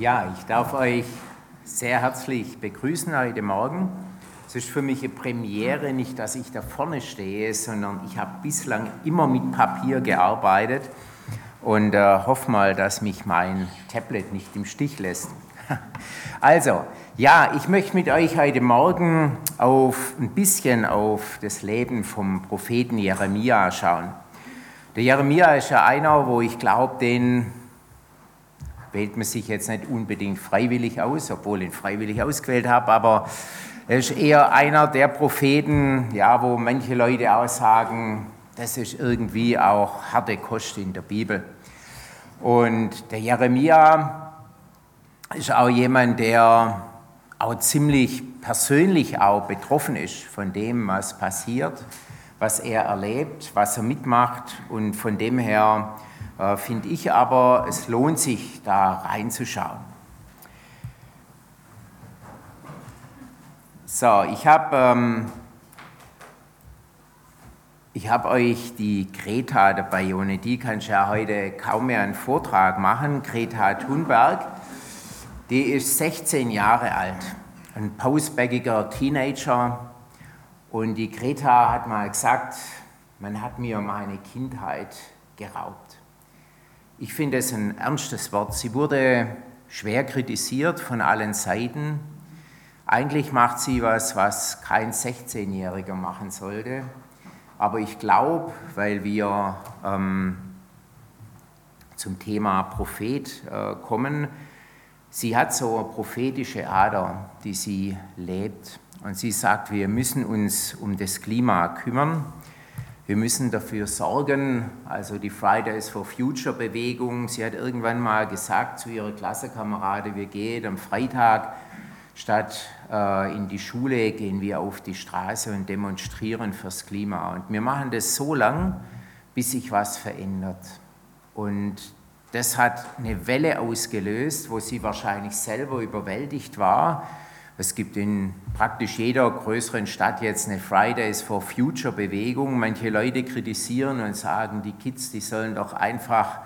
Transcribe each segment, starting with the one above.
Ja, ich darf euch sehr herzlich begrüßen heute Morgen. Es ist für mich eine Premiere, nicht, dass ich da vorne stehe, sondern ich habe bislang immer mit Papier gearbeitet und äh, hoffe mal, dass mich mein Tablet nicht im Stich lässt. Also, ja, ich möchte mit euch heute Morgen auf ein bisschen auf das Leben vom Propheten Jeremia schauen. Der Jeremia ist ja einer, wo ich glaube, den wählt man sich jetzt nicht unbedingt freiwillig aus, obwohl ich ihn freiwillig ausgewählt habe, aber er ist eher einer der Propheten, ja, wo manche Leute auch sagen, das ist irgendwie auch harte Kost in der Bibel. Und der Jeremia ist auch jemand, der auch ziemlich persönlich auch betroffen ist von dem, was passiert, was er erlebt, was er mitmacht und von dem her finde ich aber, es lohnt sich, da reinzuschauen. So, ich habe ähm, hab euch die Greta dabei, ohne die kann ich ja heute kaum mehr einen Vortrag machen. Greta Thunberg, die ist 16 Jahre alt, ein pausbäckiger Teenager. Und die Greta hat mal gesagt, man hat mir meine Kindheit geraubt. Ich finde es ein ernstes Wort. Sie wurde schwer kritisiert von allen Seiten. Eigentlich macht sie was, was kein 16-Jähriger machen sollte. Aber ich glaube, weil wir ähm, zum Thema Prophet äh, kommen, sie hat so eine prophetische Ader, die sie lebt. Und sie sagt, wir müssen uns um das Klima kümmern. Wir müssen dafür sorgen, also die Fridays for Future Bewegung, sie hat irgendwann mal gesagt zu ihrer Klassenkamerade, wir gehen am Freitag statt äh, in die Schule, gehen wir auf die Straße und demonstrieren fürs Klima. Und wir machen das so lang, bis sich was verändert. Und das hat eine Welle ausgelöst, wo sie wahrscheinlich selber überwältigt war es gibt in praktisch jeder größeren Stadt jetzt eine Fridays for Future Bewegung. Manche Leute kritisieren und sagen, die Kids, die sollen doch einfach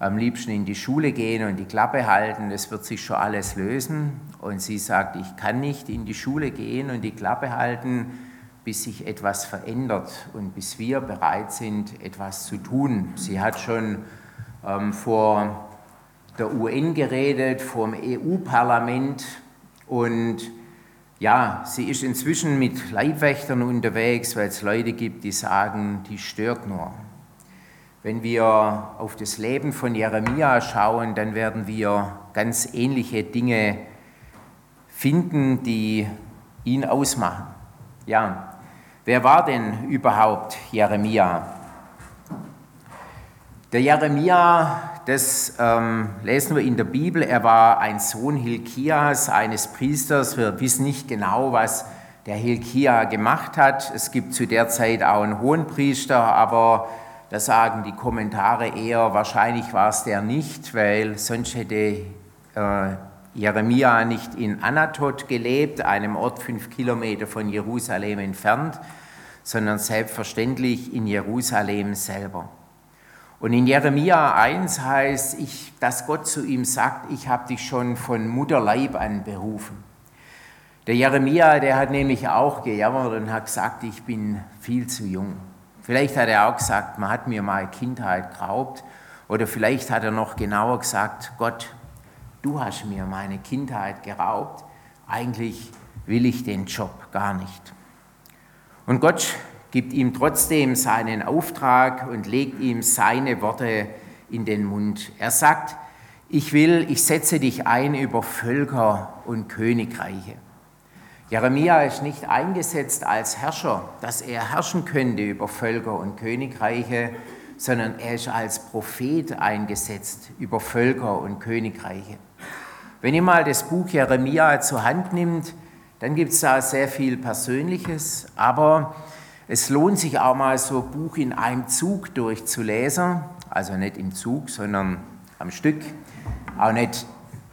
am liebsten in die Schule gehen und die Klappe halten, das wird sich schon alles lösen. Und sie sagt, ich kann nicht in die Schule gehen und die Klappe halten, bis sich etwas verändert und bis wir bereit sind, etwas zu tun. Sie hat schon ähm, vor der UN geredet, vor dem EU-Parlament und ja, sie ist inzwischen mit Leibwächtern unterwegs, weil es Leute gibt, die sagen, die stört nur. Wenn wir auf das Leben von Jeremia schauen, dann werden wir ganz ähnliche Dinge finden, die ihn ausmachen. Ja, wer war denn überhaupt Jeremia? Der Jeremia das ähm, lesen wir in der Bibel. Er war ein Sohn Hilkias, eines Priesters. Wir wissen nicht genau, was der Hilkia gemacht hat. Es gibt zu der Zeit auch einen Hohenpriester, aber da sagen die Kommentare eher, wahrscheinlich war es der nicht, weil sonst hätte äh, Jeremia nicht in Anatot gelebt, einem Ort fünf Kilometer von Jerusalem entfernt, sondern selbstverständlich in Jerusalem selber. Und in Jeremia 1 heißt, ich, dass Gott zu ihm sagt, ich habe dich schon von Mutterleib an berufen. Der Jeremia, der hat nämlich auch gejammert und hat gesagt, ich bin viel zu jung. Vielleicht hat er auch gesagt, man hat mir mal Kindheit geraubt. Oder vielleicht hat er noch genauer gesagt, Gott, du hast mir meine Kindheit geraubt. Eigentlich will ich den Job gar nicht. Und Gott gibt ihm trotzdem seinen Auftrag und legt ihm seine Worte in den Mund. Er sagt, ich will, ich setze dich ein über Völker und Königreiche. Jeremia ist nicht eingesetzt als Herrscher, dass er herrschen könnte über Völker und Königreiche, sondern er ist als Prophet eingesetzt über Völker und Königreiche. Wenn ihr mal das Buch Jeremia zur Hand nimmt, dann gibt es da sehr viel Persönliches, aber es lohnt sich auch mal so ein Buch in einem Zug durchzulesen, also nicht im Zug, sondern am Stück. Auch nicht,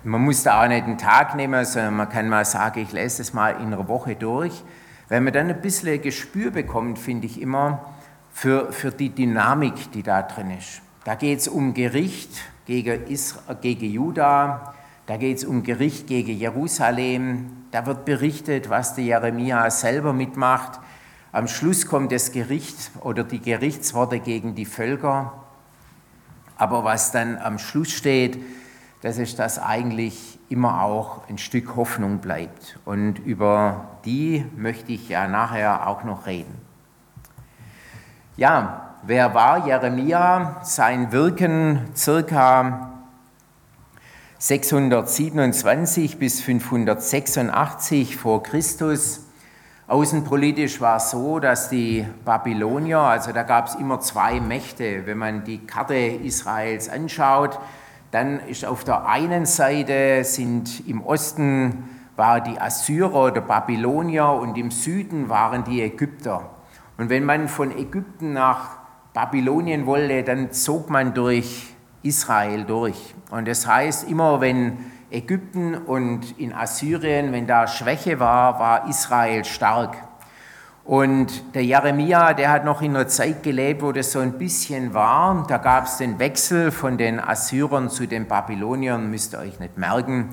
man muss da auch nicht einen Tag nehmen, sondern man kann mal sagen, ich lese es mal in einer Woche durch. Wenn man dann ein bisschen Gespür bekommt, finde ich immer, für, für die Dynamik, die da drin ist. Da geht es um Gericht gegen, Isra, gegen Juda, Da geht es um Gericht gegen Jerusalem. Da wird berichtet, was der Jeremia selber mitmacht. Am Schluss kommt das Gericht oder die Gerichtsworte gegen die Völker. Aber was dann am Schluss steht, das ist, dass eigentlich immer auch ein Stück Hoffnung bleibt. Und über die möchte ich ja nachher auch noch reden. Ja, wer war Jeremia? Sein Wirken circa 627 bis 586 vor Christus. Außenpolitisch war es so, dass die Babylonier, also da gab es immer zwei Mächte. Wenn man die Karte Israels anschaut, dann ist auf der einen Seite sind im Osten war die Assyrer oder Babylonier und im Süden waren die Ägypter. Und wenn man von Ägypten nach Babylonien wollte, dann zog man durch Israel durch. Und das heißt, immer wenn Ägypten und in Assyrien, wenn da Schwäche war, war Israel stark. Und der Jeremia, der hat noch in einer Zeit gelebt, wo das so ein bisschen war. Da gab es den Wechsel von den Assyrern zu den Babyloniern, müsst ihr euch nicht merken.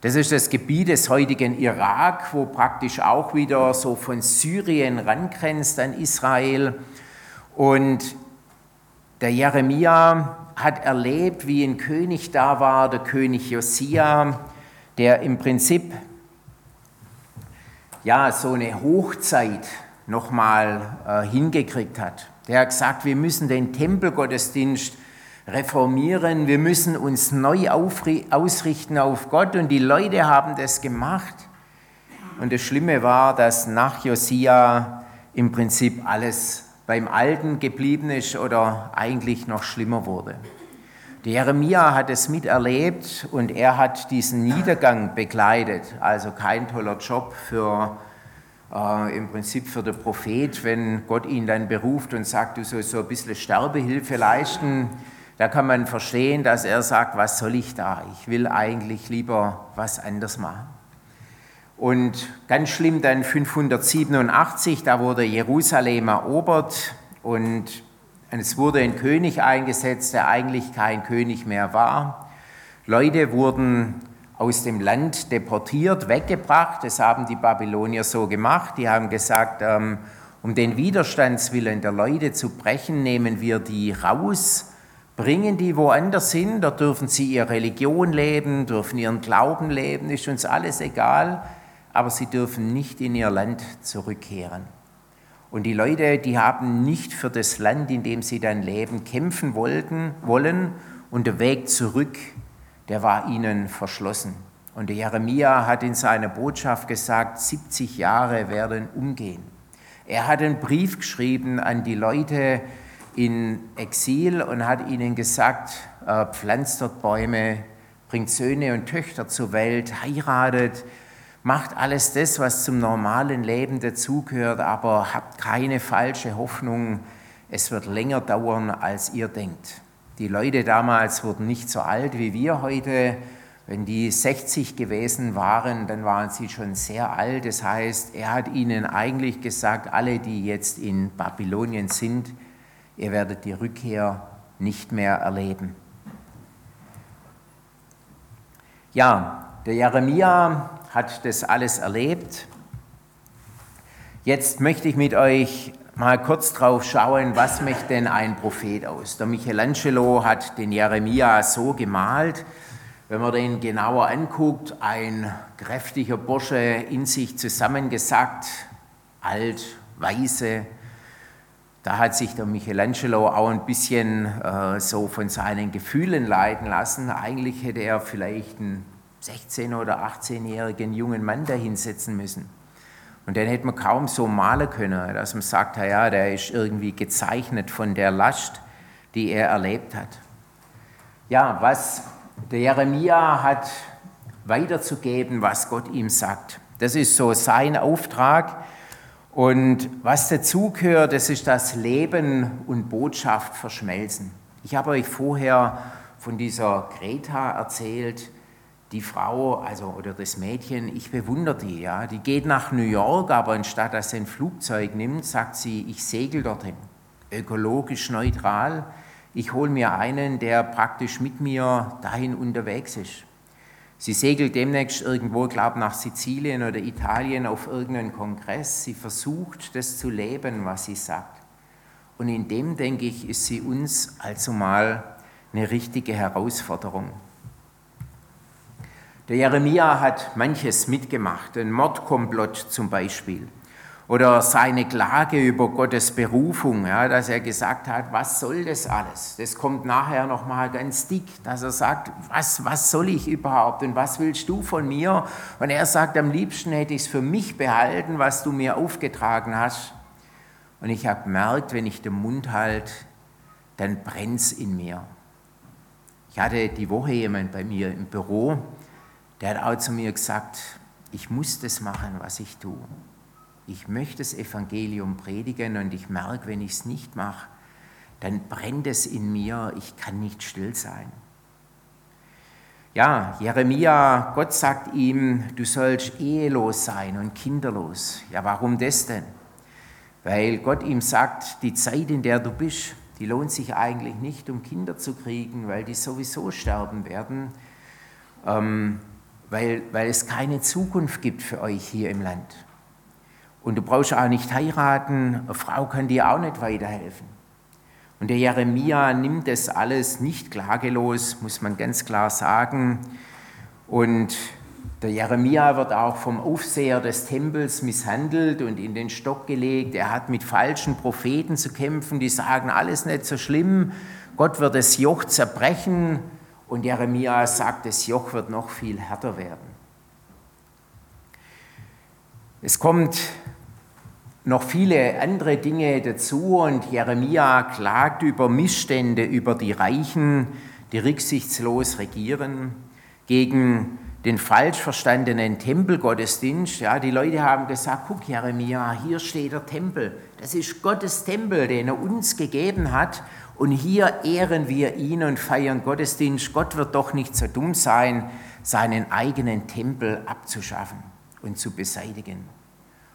Das ist das Gebiet des heutigen Irak, wo praktisch auch wieder so von Syrien rangrenzt an Israel. Und der Jeremia hat erlebt, wie ein König da war, der König Josia, der im Prinzip ja so eine Hochzeit nochmal äh, hingekriegt hat. Der hat gesagt, wir müssen den Tempelgottesdienst reformieren, wir müssen uns neu ausrichten auf Gott und die Leute haben das gemacht. Und das Schlimme war, dass nach Josia im Prinzip alles beim Alten geblieben ist oder eigentlich noch schlimmer wurde. Der Jeremia hat es miterlebt und er hat diesen Niedergang begleitet. Also kein toller Job für äh, im Prinzip für den Prophet, wenn Gott ihn dann beruft und sagt, du sollst so ein bisschen Sterbehilfe leisten. Da kann man verstehen, dass er sagt, was soll ich da? Ich will eigentlich lieber was anderes machen. Und ganz schlimm dann 587, da wurde Jerusalem erobert und es wurde ein König eingesetzt, der eigentlich kein König mehr war. Leute wurden aus dem Land deportiert, weggebracht. Das haben die Babylonier so gemacht. Die haben gesagt, ähm, um den Widerstandswillen der Leute zu brechen, nehmen wir die raus, bringen die woanders hin. Da dürfen sie ihre Religion leben, dürfen ihren Glauben leben, ist uns alles egal aber sie dürfen nicht in ihr Land zurückkehren. Und die Leute, die haben nicht für das Land, in dem sie dann leben, kämpfen wollten, wollen und der Weg zurück, der war ihnen verschlossen. Und der Jeremia hat in seiner Botschaft gesagt, 70 Jahre werden umgehen. Er hat einen Brief geschrieben an die Leute in Exil und hat ihnen gesagt, äh, pflanzt dort Bäume, bringt Söhne und Töchter zur Welt, heiratet, Macht alles das, was zum normalen Leben dazugehört, aber habt keine falsche Hoffnung. Es wird länger dauern, als ihr denkt. Die Leute damals wurden nicht so alt wie wir heute. Wenn die 60 gewesen waren, dann waren sie schon sehr alt. Das heißt, er hat ihnen eigentlich gesagt, alle, die jetzt in Babylonien sind, ihr werdet die Rückkehr nicht mehr erleben. Ja, der Jeremia hat das alles erlebt. Jetzt möchte ich mit euch mal kurz drauf schauen, was macht denn ein Prophet aus? Der Michelangelo hat den Jeremia so gemalt, wenn man den genauer anguckt, ein kräftiger Bursche in sich zusammengesackt, alt, weise. Da hat sich der Michelangelo auch ein bisschen äh, so von seinen Gefühlen leiten lassen. Eigentlich hätte er vielleicht ein 16- oder 18-jährigen jungen Mann da hinsetzen müssen. Und den hätte man kaum so malen können, dass man sagt, ja, der ist irgendwie gezeichnet von der Last, die er erlebt hat. Ja, was der Jeremia hat weiterzugeben, was Gott ihm sagt. Das ist so sein Auftrag. Und was dazugehört, das ist das Leben und Botschaft verschmelzen. Ich habe euch vorher von dieser Greta erzählt, die Frau, also oder das Mädchen, ich bewundere die, ja, die geht nach New York, aber anstatt dass sie ein Flugzeug nimmt, sagt sie, ich segel dorthin, ökologisch neutral. Ich hole mir einen, der praktisch mit mir dahin unterwegs ist. Sie segelt demnächst irgendwo, glaube nach Sizilien oder Italien auf irgendeinen Kongress. Sie versucht, das zu leben, was sie sagt. Und in dem, denke ich, ist sie uns also mal eine richtige Herausforderung. Der Jeremia hat manches mitgemacht, ein Mordkomplott zum Beispiel. Oder seine Klage über Gottes Berufung, ja, dass er gesagt hat, was soll das alles? Das kommt nachher nochmal ganz dick, dass er sagt, was, was soll ich überhaupt und was willst du von mir? Und er sagt, am liebsten hätte ich es für mich behalten, was du mir aufgetragen hast. Und ich habe gemerkt, wenn ich den Mund halte, dann brennt es in mir. Ich hatte die Woche jemand bei mir im Büro, der hat auch zu mir gesagt, ich muss das machen, was ich tue ich möchte das Evangelium predigen und ich merke, wenn ich es nicht mache, dann brennt es in mir, ich kann nicht still sein. Ja, Jeremia, Gott sagt ihm, du sollst ehelos sein und kinderlos. Ja, warum das denn? Weil Gott ihm sagt, die Zeit, in der du bist, die lohnt sich eigentlich nicht, um Kinder zu kriegen, weil die sowieso sterben werden, ähm, weil, weil es keine Zukunft gibt für euch hier im Land. Und du brauchst auch nicht heiraten, eine Frau kann dir auch nicht weiterhelfen. Und der Jeremia nimmt das alles nicht klagelos, muss man ganz klar sagen. Und der Jeremia wird auch vom Aufseher des Tempels misshandelt und in den Stock gelegt. Er hat mit falschen Propheten zu kämpfen, die sagen, alles nicht so schlimm, Gott wird das Joch zerbrechen. Und Jeremia sagt, das Joch wird noch viel härter werden. Es kommt noch viele andere Dinge dazu und Jeremia klagt über Missstände, über die Reichen, die rücksichtslos regieren, gegen den falsch verstandenen Tempelgottesdienst. Ja, die Leute haben gesagt, guck Jeremia, hier steht der Tempel. Das ist Gottes Tempel, den er uns gegeben hat. Und hier ehren wir ihn und feiern Gottesdienst. Gott wird doch nicht so dumm sein, seinen eigenen Tempel abzuschaffen und zu beseitigen.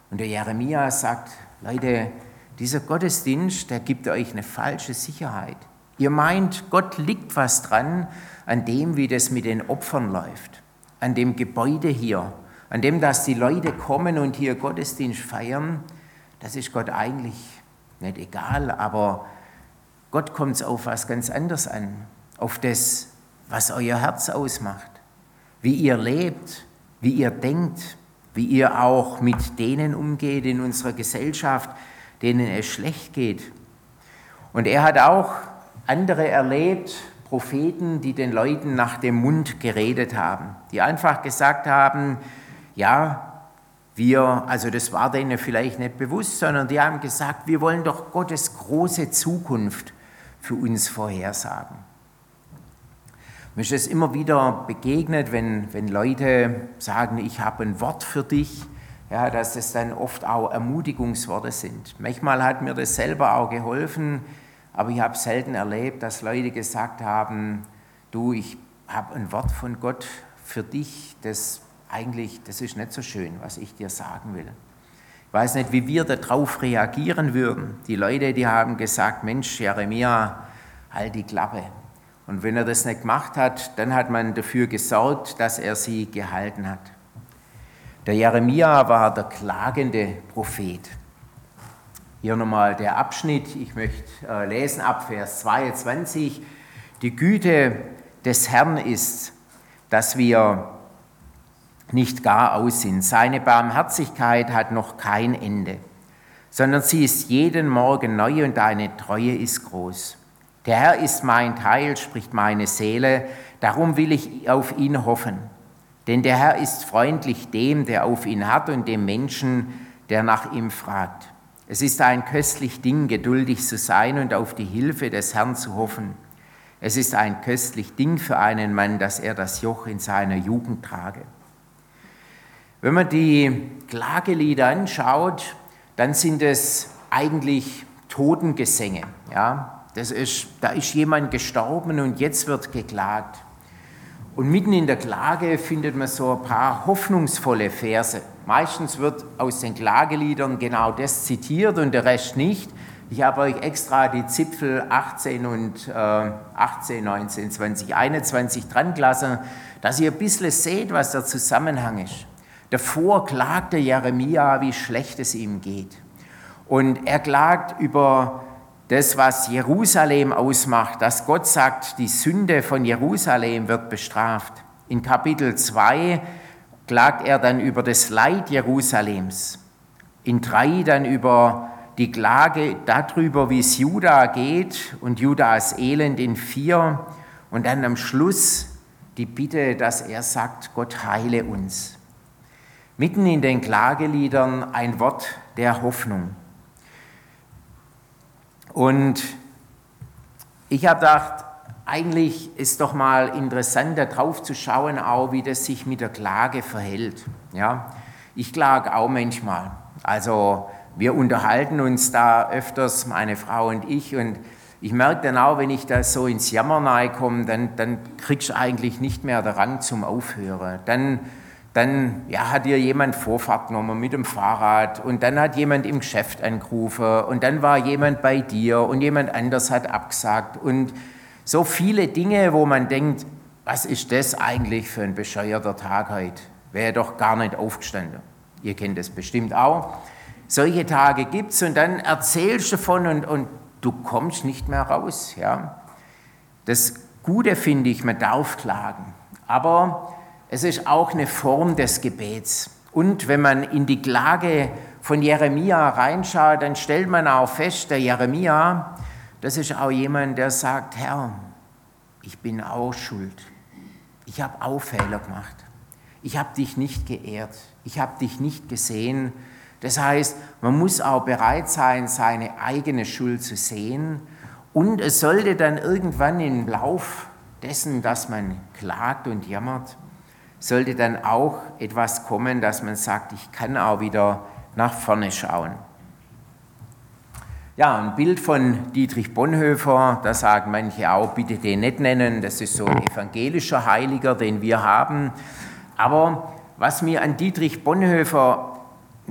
Und der Jeremia sagt, Leute, dieser Gottesdienst, der gibt euch eine falsche Sicherheit. Ihr meint, Gott liegt was dran an dem, wie das mit den Opfern läuft, an dem Gebäude hier, an dem, dass die Leute kommen und hier Gottesdienst feiern. Das ist Gott eigentlich nicht egal, aber Gott kommt es auf was ganz anderes an, auf das, was euer Herz ausmacht, wie ihr lebt, wie ihr denkt, wie ihr auch mit denen umgeht in unserer Gesellschaft, denen es schlecht geht. Und er hat auch andere erlebt, Propheten, die den Leuten nach dem Mund geredet haben, die einfach gesagt haben, ja, wir, also das war denen vielleicht nicht bewusst, sondern die haben gesagt, wir wollen doch Gottes große Zukunft für uns vorhersagen. Mir ist es immer wieder begegnet, wenn, wenn Leute sagen, ich habe ein Wort für dich, ja, dass es dann oft auch Ermutigungsworte sind. Manchmal hat mir das selber auch geholfen, aber ich habe selten erlebt, dass Leute gesagt haben, du, ich habe ein Wort von Gott für dich, das eigentlich, das ist nicht so schön, was ich dir sagen will. Ich weiß nicht, wie wir darauf reagieren würden. Die Leute, die haben gesagt, Mensch, Jeremia, halt die Klappe. Und wenn er das nicht gemacht hat, dann hat man dafür gesorgt, dass er sie gehalten hat. Der Jeremia war der klagende Prophet. Hier nochmal der Abschnitt, ich möchte äh, lesen ab Vers 22. Die Güte des Herrn ist, dass wir nicht gar aus sind. Seine Barmherzigkeit hat noch kein Ende, sondern sie ist jeden Morgen neu und deine Treue ist groß. Der Herr ist mein Teil, spricht meine Seele, darum will ich auf ihn hoffen. Denn der Herr ist freundlich dem, der auf ihn hat und dem Menschen, der nach ihm fragt. Es ist ein köstlich Ding, geduldig zu sein und auf die Hilfe des Herrn zu hoffen. Es ist ein köstlich Ding für einen Mann, dass er das Joch in seiner Jugend trage. Wenn man die Klagelieder anschaut, dann sind es eigentlich Totengesänge. Ja? Das ist, da ist jemand gestorben und jetzt wird geklagt. Und mitten in der Klage findet man so ein paar hoffnungsvolle Verse. Meistens wird aus den Klageliedern genau das zitiert und der Rest nicht. Ich habe euch extra die Zipfel 18 und äh, 18, 19, 20, 21 dran gelassen, dass ihr ein bisschen seht, was der Zusammenhang ist. Davor klagte Jeremia, wie schlecht es ihm geht. Und er klagt über das, was Jerusalem ausmacht, dass Gott sagt, die Sünde von Jerusalem wird bestraft. In Kapitel 2 klagt er dann über das Leid Jerusalems. In 3 dann über die Klage darüber, wie es Juda geht und Judas Elend in 4 und dann am Schluss die Bitte, dass er sagt, Gott heile uns. Mitten in den Klageliedern ein Wort der Hoffnung. Und ich habe gedacht, eigentlich ist doch mal interessant, darauf zu schauen, auch wie das sich mit der Klage verhält. Ja, ich klage auch manchmal. Also wir unterhalten uns da öfters, meine Frau und ich, und ich merke dann auch, wenn ich da so ins Jammern komme, dann, dann kriegst du eigentlich nicht mehr den Rang zum Aufhören. Dann dann ja, hat dir jemand Vorfahrt genommen mit dem Fahrrad und dann hat jemand im Geschäft angerufen und dann war jemand bei dir und jemand anders hat abgesagt und so viele Dinge, wo man denkt, was ist das eigentlich für ein bescheuerter Tag heute? Wäre doch gar nicht aufgestanden. Ihr kennt das bestimmt auch. Solche Tage gibt es und dann erzählst du davon und, und du kommst nicht mehr raus. Ja? Das Gute finde ich, man darf klagen. Aber es ist auch eine Form des Gebets. Und wenn man in die Klage von Jeremia reinschaut, dann stellt man auch fest, der Jeremia, das ist auch jemand, der sagt, Herr, ich bin auch schuld. Ich habe auch Fehler gemacht. Ich habe dich nicht geehrt. Ich habe dich nicht gesehen. Das heißt, man muss auch bereit sein, seine eigene Schuld zu sehen. Und es sollte dann irgendwann im Lauf dessen, dass man klagt und jammert, sollte dann auch etwas kommen, dass man sagt, ich kann auch wieder nach vorne schauen. Ja, ein Bild von Dietrich Bonhoeffer, da sagen manche auch, bitte den nicht nennen, das ist so ein evangelischer Heiliger, den wir haben. Aber was mir an Dietrich Bonhoeffer,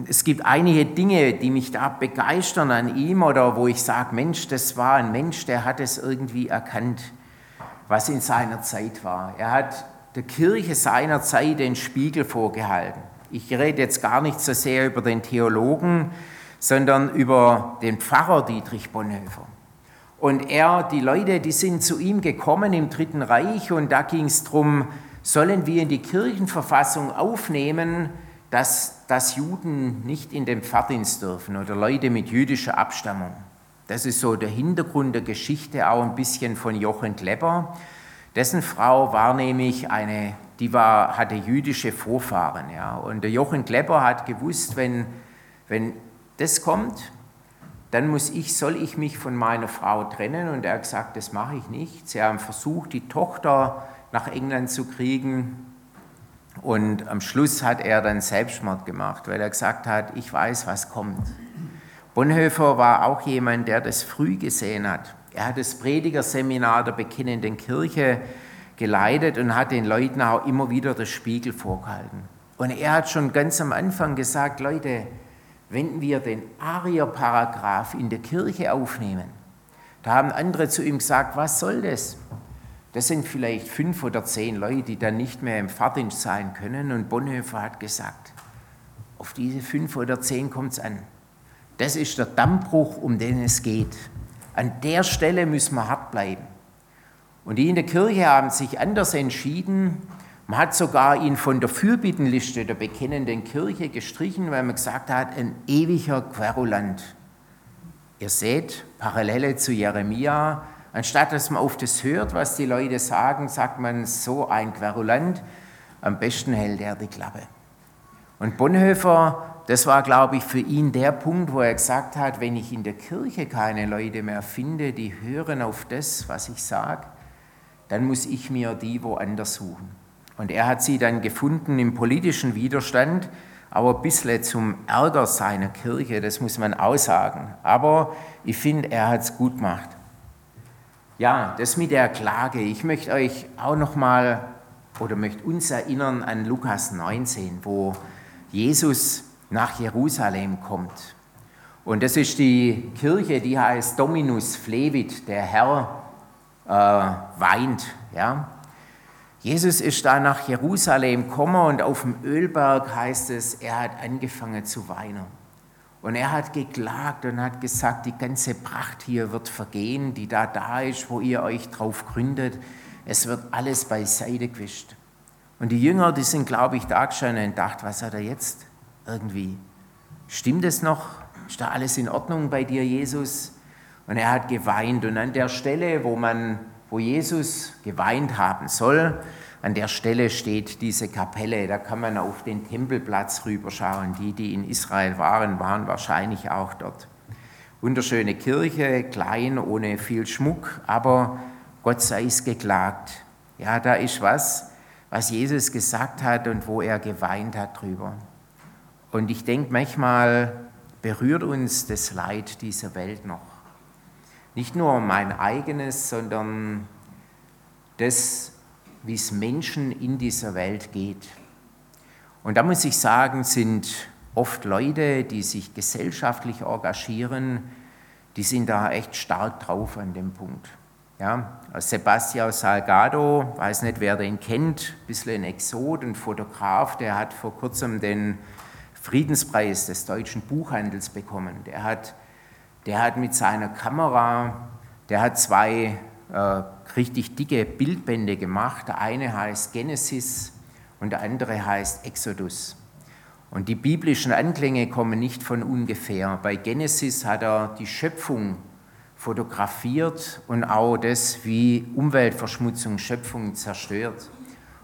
es gibt einige Dinge, die mich da begeistern an ihm oder wo ich sage, Mensch, das war ein Mensch, der hat es irgendwie erkannt, was in seiner Zeit war. Er hat der Kirche seiner Zeit den Spiegel vorgehalten. Ich rede jetzt gar nicht so sehr über den Theologen, sondern über den Pfarrer Dietrich Bonhoeffer. Und er, die Leute, die sind zu ihm gekommen im Dritten Reich und da ging es darum, sollen wir in die Kirchenverfassung aufnehmen, dass, dass Juden nicht in den Pfarrdienst dürfen oder Leute mit jüdischer Abstammung. Das ist so der Hintergrund der Geschichte auch ein bisschen von Jochen Klepper. Dessen Frau war nämlich eine, die war, hatte jüdische Vorfahren. Ja. Und der Jochen Klepper hat gewusst, wenn, wenn das kommt, dann muss ich, soll ich mich von meiner Frau trennen. Und er hat gesagt, das mache ich nicht. Sie haben versucht, die Tochter nach England zu kriegen. Und am Schluss hat er dann Selbstmord gemacht, weil er gesagt hat, ich weiß, was kommt. Bonhoeffer war auch jemand, der das früh gesehen hat. Er hat das Predigerseminar der Bekennenden Kirche geleitet und hat den Leuten auch immer wieder das Spiegel vorgehalten. Und er hat schon ganz am Anfang gesagt, Leute, wenn wir den Arier-Paragraph in der Kirche aufnehmen, da haben andere zu ihm gesagt, was soll das? Das sind vielleicht fünf oder zehn Leute, die dann nicht mehr im Fahrdienst sein können. Und Bonhoeffer hat gesagt, auf diese fünf oder zehn kommt es an. Das ist der Dammbruch, um den es geht. An der Stelle müssen wir hart bleiben. Und die in der Kirche haben sich anders entschieden. Man hat sogar ihn von der Fürbittenliste der bekennenden Kirche gestrichen, weil man gesagt hat, ein ewiger Querulant. Ihr seht, Parallele zu Jeremia, anstatt dass man auf das hört, was die Leute sagen, sagt man so ein Querulant, am besten hält er die Klappe. Und Bonhoeffer das war, glaube ich, für ihn der Punkt, wo er gesagt hat, wenn ich in der Kirche keine Leute mehr finde, die hören auf das, was ich sage, dann muss ich mir die woanders suchen. Und er hat sie dann gefunden im politischen Widerstand, aber ein bisschen zum Ärger seiner Kirche, das muss man auch sagen. Aber ich finde, er hat es gut gemacht. Ja, das mit der Klage. Ich möchte euch auch noch mal oder möchte uns erinnern an Lukas 19, wo Jesus nach Jerusalem kommt. Und das ist die Kirche, die heißt Dominus Flevit, der Herr äh, weint. Ja? Jesus ist da nach Jerusalem gekommen und auf dem Ölberg heißt es, er hat angefangen zu weinen. Und er hat geklagt und hat gesagt, die ganze Pracht hier wird vergehen, die da da ist, wo ihr euch drauf gründet. Es wird alles beiseite gewischt. Und die Jünger, die sind, glaube ich, da gestanden und dachten, was hat er jetzt irgendwie? Stimmt es noch? Ist da alles in Ordnung bei dir, Jesus? Und er hat geweint. Und an der Stelle, wo, man, wo Jesus geweint haben soll, an der Stelle steht diese Kapelle. Da kann man auf den Tempelplatz rüberschauen. Die, die in Israel waren, waren wahrscheinlich auch dort. Wunderschöne Kirche, klein, ohne viel Schmuck, aber Gott sei es geklagt. Ja, da ist was, was Jesus gesagt hat und wo er geweint hat drüber. Und ich denke, manchmal berührt uns das Leid dieser Welt noch. Nicht nur mein eigenes, sondern das, wie es Menschen in dieser Welt geht. Und da muss ich sagen, sind oft Leute, die sich gesellschaftlich engagieren, die sind da echt stark drauf an dem Punkt. Ja, Sebastian Salgado, weiß nicht, wer den kennt, ein bisschen ein Exot, ein Fotograf, der hat vor kurzem den Friedenspreis des deutschen Buchhandels bekommen. Der hat, der hat mit seiner Kamera, der hat zwei äh, richtig dicke Bildbände gemacht. Der eine heißt Genesis und der andere heißt Exodus. Und die biblischen Anklänge kommen nicht von ungefähr. Bei Genesis hat er die Schöpfung fotografiert und auch das, wie Umweltverschmutzung Schöpfung zerstört.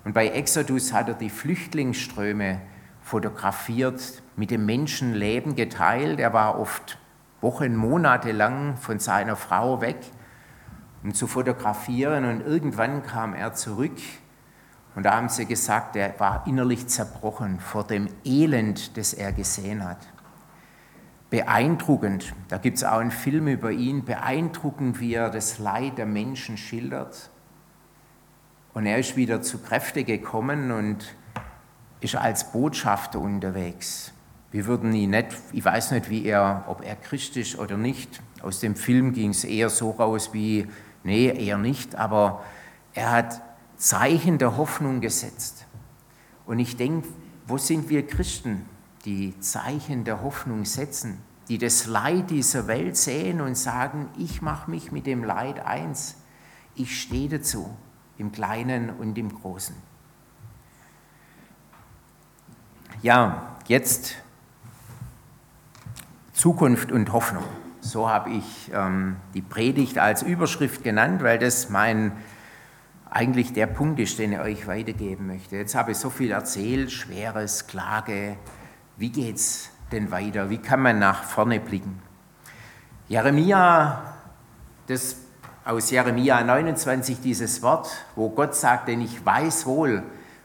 Und bei Exodus hat er die Flüchtlingsströme fotografiert, mit dem Menschenleben geteilt. Er war oft Wochen, Monate lang von seiner Frau weg, um zu fotografieren. Und irgendwann kam er zurück und da haben sie gesagt, er war innerlich zerbrochen vor dem Elend, das er gesehen hat. Beeindruckend, da gibt es auch einen Film über ihn, beeindruckend, wie er das Leid der Menschen schildert. Und er ist wieder zu Kräfte gekommen und ist als Botschafter unterwegs. Wir würden ihn nicht, ich weiß nicht, wie er, ob er Christ ist oder nicht. Aus dem Film ging es eher so raus wie, nee, eher nicht, aber er hat Zeichen der Hoffnung gesetzt. Und ich denke, wo sind wir Christen, die Zeichen der Hoffnung setzen, die das Leid dieser Welt sehen und sagen, ich mache mich mit dem Leid eins, ich stehe dazu, im Kleinen und im Großen. Ja, jetzt Zukunft und Hoffnung. So habe ich ähm, die Predigt als Überschrift genannt, weil das mein eigentlich der Punkt ist, den ich euch weitergeben möchte. Jetzt habe ich so viel erzählt, Schweres, Klage. Wie geht es denn weiter? Wie kann man nach vorne blicken? Jeremia, das aus Jeremia 29 dieses Wort, wo Gott sagt, denn ich weiß wohl,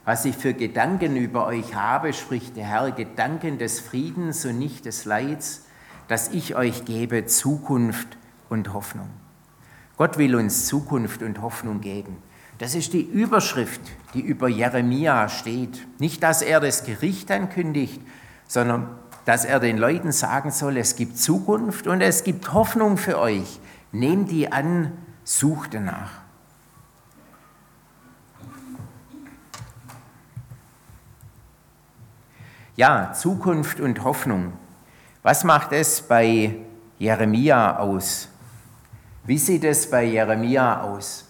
was ich für Gedanken über euch habe, spricht der Herr, Gedanken des Friedens und nicht des Leids, dass ich euch gebe Zukunft und Hoffnung. Gott will uns Zukunft und Hoffnung geben. Das ist die Überschrift, die über Jeremia steht. Nicht, dass er das Gericht ankündigt, sondern dass er den Leuten sagen soll, es gibt Zukunft und es gibt Hoffnung für euch. Nehmt die an, sucht danach. Ja, Zukunft und Hoffnung. Was macht es bei Jeremia aus? Wie sieht es bei Jeremia aus?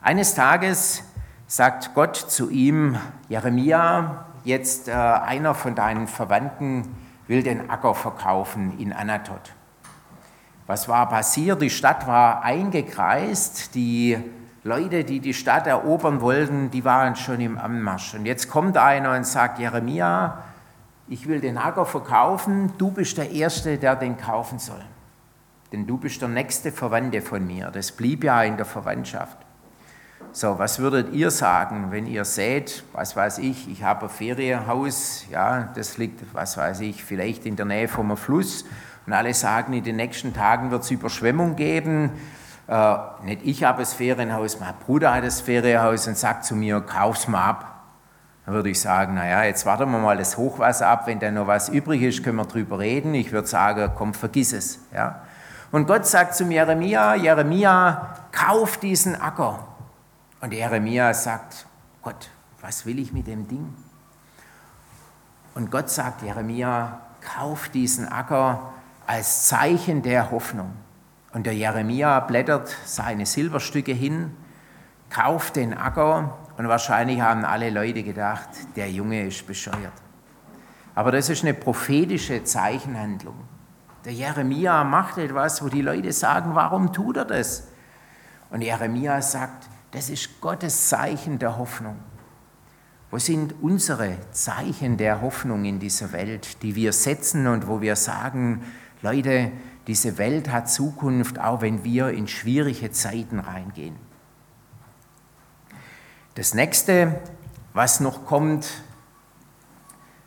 Eines Tages sagt Gott zu ihm, Jeremia, jetzt äh, einer von deinen Verwandten will den Acker verkaufen in Anatot. Was war passiert? Die Stadt war eingekreist, die Leute, die die Stadt erobern wollten, die waren schon im Anmarsch. Und jetzt kommt einer und sagt, Jeremia, ich will den Acker verkaufen, du bist der Erste, der den kaufen soll. Denn du bist der nächste Verwandte von mir. Das blieb ja in der Verwandtschaft. So, was würdet ihr sagen, wenn ihr seht, was weiß ich, ich habe ein Ferienhaus, ja, das liegt, was weiß ich, vielleicht in der Nähe vom Fluss und alle sagen, in den nächsten Tagen wird es Überschwemmung geben. Äh, nicht ich habe das Ferienhaus, mein Bruder hat das Ferienhaus und sagt zu mir, kauf's mal ab. Dann würde ich sagen, naja, jetzt warten wir mal das Hochwasser ab, wenn da noch was übrig ist, können wir drüber reden. Ich würde sagen, komm, vergiss es. Ja? Und Gott sagt zum Jeremia, Jeremia, kauf diesen Acker. Und Jeremia sagt, Gott, was will ich mit dem Ding? Und Gott sagt, Jeremia, kauf diesen Acker als Zeichen der Hoffnung. Und der Jeremia blättert seine Silberstücke hin, kauft den Acker und wahrscheinlich haben alle Leute gedacht, der Junge ist bescheuert. Aber das ist eine prophetische Zeichenhandlung. Der Jeremia macht etwas, wo die Leute sagen, warum tut er das? Und Jeremia sagt, das ist Gottes Zeichen der Hoffnung. Wo sind unsere Zeichen der Hoffnung in dieser Welt, die wir setzen und wo wir sagen, Leute, diese Welt hat Zukunft, auch wenn wir in schwierige Zeiten reingehen. Das nächste, was noch kommt,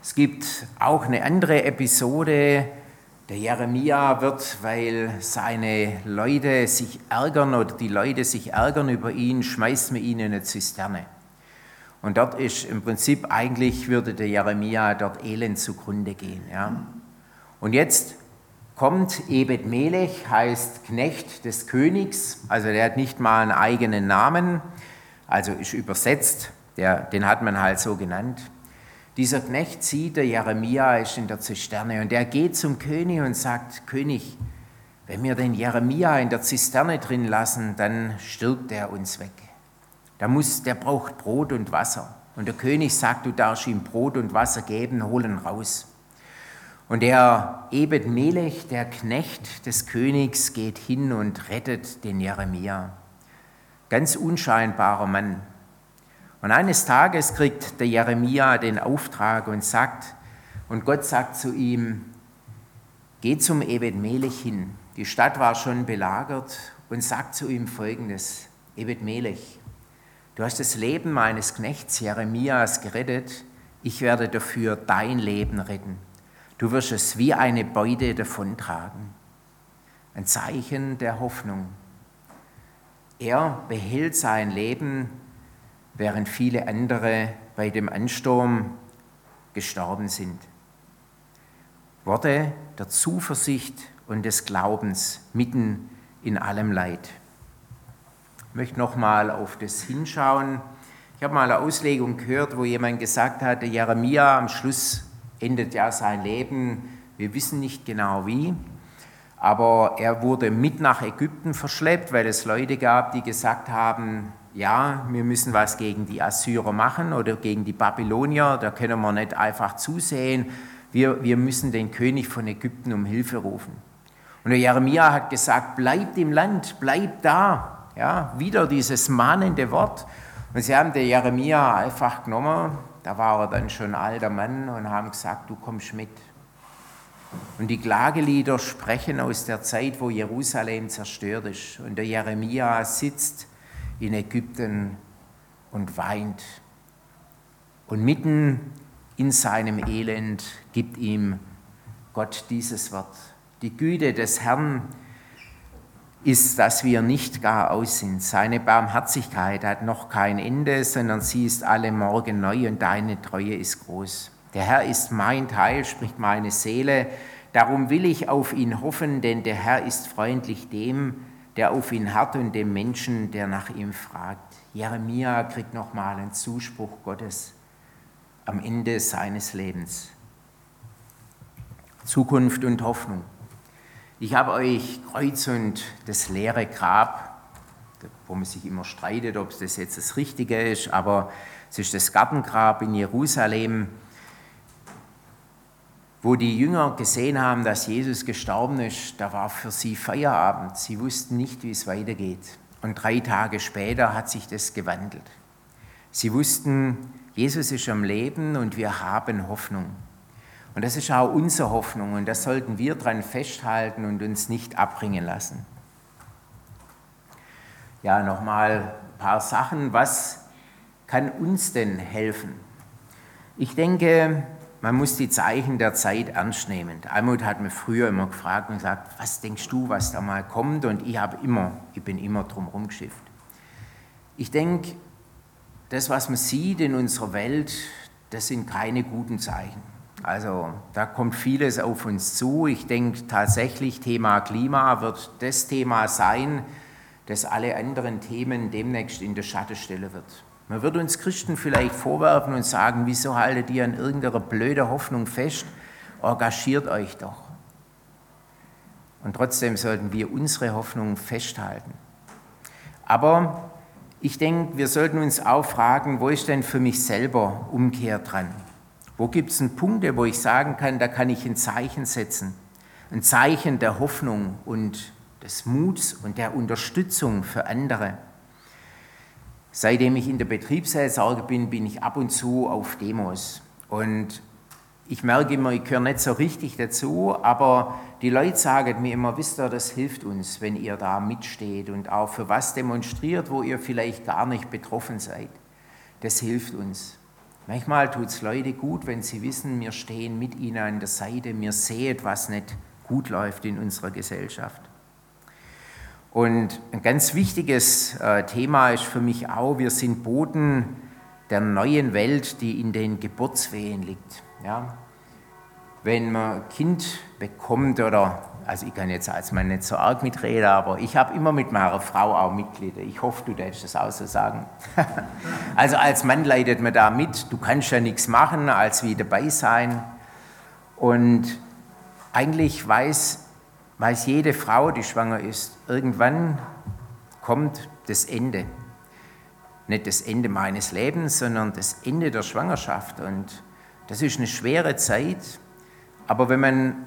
es gibt auch eine andere Episode. Der Jeremia wird, weil seine Leute sich ärgern oder die Leute sich ärgern über ihn, schmeißt man ihn in eine Zisterne. Und dort ist im Prinzip eigentlich, würde der Jeremia dort elend zugrunde gehen. Ja. Und jetzt kommt Ebed Melech, heißt Knecht des Königs, also der hat nicht mal einen eigenen Namen also ist übersetzt, der, den hat man halt so genannt. Dieser Knecht sieht, der Jeremia ist in der Zisterne und er geht zum König und sagt, König, wenn wir den Jeremia in der Zisterne drin lassen, dann stirbt er uns weg. Der, muss, der braucht Brot und Wasser. Und der König sagt, du darfst ihm Brot und Wasser geben, holen raus. Und der Ebed Melech, der Knecht des Königs, geht hin und rettet den Jeremia ganz unscheinbarer Mann. Und eines Tages kriegt der Jeremia den Auftrag und sagt, und Gott sagt zu ihm, geh zum Ebed Melech hin. Die Stadt war schon belagert und sagt zu ihm folgendes, Ebed Melech, du hast das Leben meines Knechts Jeremias gerettet, ich werde dafür dein Leben retten. Du wirst es wie eine Beute davontragen. Ein Zeichen der Hoffnung. Er behält sein Leben, während viele andere bei dem Ansturm gestorben sind. Worte der Zuversicht und des Glaubens mitten in allem Leid. Ich möchte nochmal auf das hinschauen. Ich habe mal eine Auslegung gehört, wo jemand gesagt hat, Jeremia am Schluss endet ja sein Leben. Wir wissen nicht genau wie aber er wurde mit nach Ägypten verschleppt, weil es Leute gab, die gesagt haben, ja, wir müssen was gegen die Assyrer machen oder gegen die Babylonier, da können wir nicht einfach zusehen, wir, wir müssen den König von Ägypten um Hilfe rufen. Und der Jeremia hat gesagt, bleibt im Land, bleibt da. Ja, wieder dieses mahnende Wort. Und sie haben den Jeremia einfach genommen, da war er dann schon alter Mann und haben gesagt, du kommst mit. Und die Klagelieder sprechen aus der Zeit, wo Jerusalem zerstört ist. Und der Jeremia sitzt in Ägypten und weint. Und mitten in seinem Elend gibt ihm Gott dieses Wort. Die Güte des Herrn ist, dass wir nicht gar aus sind. Seine Barmherzigkeit hat noch kein Ende, sondern sie ist alle Morgen neu und deine Treue ist groß. Der Herr ist mein Teil, spricht meine Seele. Darum will ich auf ihn hoffen, denn der Herr ist freundlich dem, der auf ihn hat und dem Menschen, der nach ihm fragt. Jeremia kriegt nochmal einen Zuspruch Gottes am Ende seines Lebens. Zukunft und Hoffnung. Ich habe euch Kreuz und das leere Grab, wo man sich immer streitet, ob das jetzt das Richtige ist, aber es ist das Gartengrab in Jerusalem wo die Jünger gesehen haben, dass Jesus gestorben ist, da war für sie Feierabend. Sie wussten nicht, wie es weitergeht. Und drei Tage später hat sich das gewandelt. Sie wussten, Jesus ist am Leben und wir haben Hoffnung. Und das ist auch unsere Hoffnung und das sollten wir daran festhalten und uns nicht abbringen lassen. Ja, nochmal ein paar Sachen. Was kann uns denn helfen? Ich denke, man muss die Zeichen der Zeit ernst nehmen. Almut hat mir früher immer gefragt und gesagt, was denkst du, was da mal kommt? Und ich habe immer, ich bin immer drum rumgeschifft. Ich denke, das, was man sieht in unserer Welt, das sind keine guten Zeichen. Also da kommt vieles auf uns zu. Ich denke tatsächlich, Thema Klima wird das Thema sein, das alle anderen Themen demnächst in der Schatten stellen wird. Man wird uns Christen vielleicht vorwerfen und sagen, wieso haltet ihr an irgendeiner blöden Hoffnung fest? Engagiert euch doch. Und trotzdem sollten wir unsere Hoffnung festhalten. Aber ich denke, wir sollten uns auch fragen, wo ist denn für mich selber Umkehr dran? Wo gibt es Punkte, wo ich sagen kann, da kann ich ein Zeichen setzen? Ein Zeichen der Hoffnung und des Muts und der Unterstützung für andere. Seitdem ich in der Betriebsseelsorge bin, bin ich ab und zu auf Demos. Und ich merke immer, ich gehöre nicht so richtig dazu, aber die Leute sagen mir immer, wisst ihr, das hilft uns, wenn ihr da mitsteht und auch für was demonstriert, wo ihr vielleicht gar nicht betroffen seid. Das hilft uns. Manchmal tut es Leute gut, wenn sie wissen, wir stehen mit ihnen an der Seite, wir sehen, was nicht gut läuft in unserer Gesellschaft. Und ein ganz wichtiges äh, Thema ist für mich auch, wir sind Boden der neuen Welt, die in den Geburtswehen liegt. Ja? Wenn man ein Kind bekommt oder, also ich kann jetzt als Mann nicht so arg mitreden, aber ich habe immer mit meiner Frau auch Mitglieder. Ich hoffe, du darfst das auch so sagen. also als Mann leidet man da mit, du kannst ja nichts machen, als wie dabei sein. Und eigentlich weiß, weiß jede Frau, die schwanger ist, irgendwann kommt das Ende. Nicht das Ende meines Lebens, sondern das Ende der Schwangerschaft. Und das ist eine schwere Zeit. Aber wenn man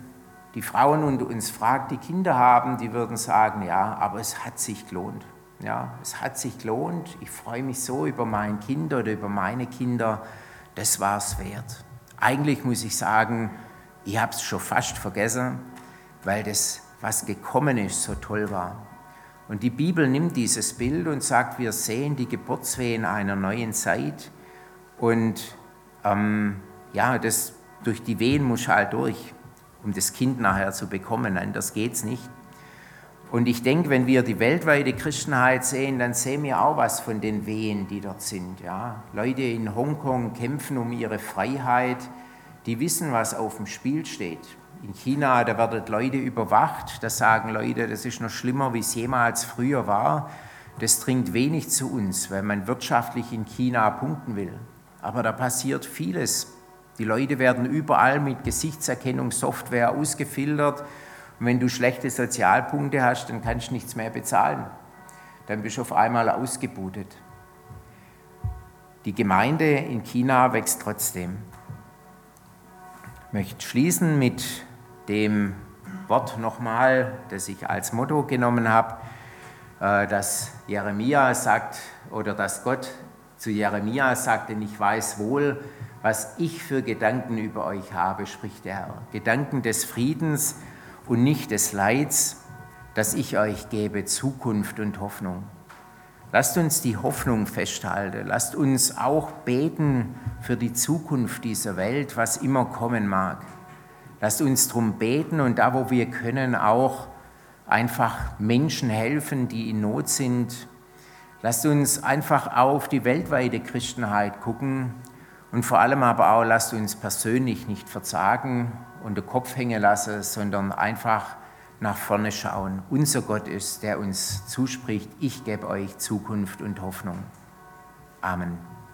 die Frauen unter uns fragt, die Kinder haben, die würden sagen, ja, aber es hat sich gelohnt. Ja, es hat sich gelohnt. Ich freue mich so über mein Kind oder über meine Kinder. Das war es wert. Eigentlich muss ich sagen, ich habe es schon fast vergessen, weil das, was gekommen ist, so toll war. Und die Bibel nimmt dieses Bild und sagt, wir sehen die Geburtswehen einer neuen Zeit. Und ähm, ja, das, durch die Wehen muss halt durch, um das Kind nachher zu bekommen. Anders geht es nicht. Und ich denke, wenn wir die weltweite Christenheit sehen, dann sehen wir auch was von den Wehen, die dort sind. Ja? Leute in Hongkong kämpfen um ihre Freiheit, die wissen, was auf dem Spiel steht. In China, da werden Leute überwacht, da sagen Leute, das ist noch schlimmer, wie es jemals früher war. Das dringt wenig zu uns, weil man wirtschaftlich in China punkten will. Aber da passiert vieles die Leute werden überall mit Gesichtserkennungssoftware ausgefiltert. Und wenn du schlechte Sozialpunkte hast, dann kannst du nichts mehr bezahlen. Dann bist du auf einmal ausgebutet. Die Gemeinde in China wächst trotzdem. Ich möchte schließen mit dem Wort nochmal, das ich als Motto genommen habe, äh, dass Jeremia sagt oder dass Gott zu Jeremia sagte, ich weiß wohl, was ich für Gedanken über euch habe, spricht der Herr. Gedanken des Friedens und nicht des Leids, dass ich euch gebe, Zukunft und Hoffnung. Lasst uns die Hoffnung festhalten. Lasst uns auch beten für die Zukunft dieser Welt, was immer kommen mag. Lasst uns darum beten und da, wo wir können, auch einfach Menschen helfen, die in Not sind. Lasst uns einfach auf die weltweite Christenheit gucken und vor allem aber auch, lasst uns persönlich nicht verzagen und den Kopf hängen lassen, sondern einfach nach vorne schauen. Unser Gott ist, der uns zuspricht, ich gebe euch Zukunft und Hoffnung. Amen.